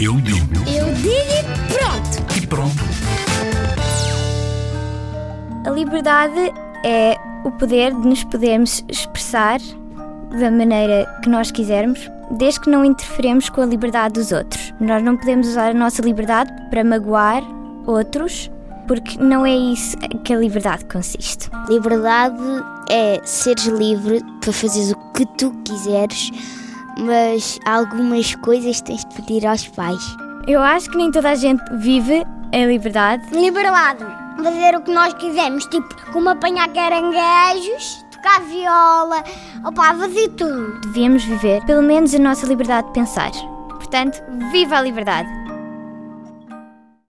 Eu digo Eu digo e pronto. e pronto. A liberdade é o poder de nos podermos expressar da maneira que nós quisermos, desde que não interferemos com a liberdade dos outros. Nós não podemos usar a nossa liberdade para magoar outros, porque não é isso que a liberdade consiste. Liberdade é seres livre para fazeres o que tu quiseres, mas algumas coisas tens de pedir aos pais. Eu acho que nem toda a gente vive em liberdade. Liberdade. Fazer o que nós quisermos, tipo, como apanhar caranguejos, tocar viola, opá, fazer tudo. Devíamos viver pelo menos a nossa liberdade de pensar. Portanto, viva a liberdade!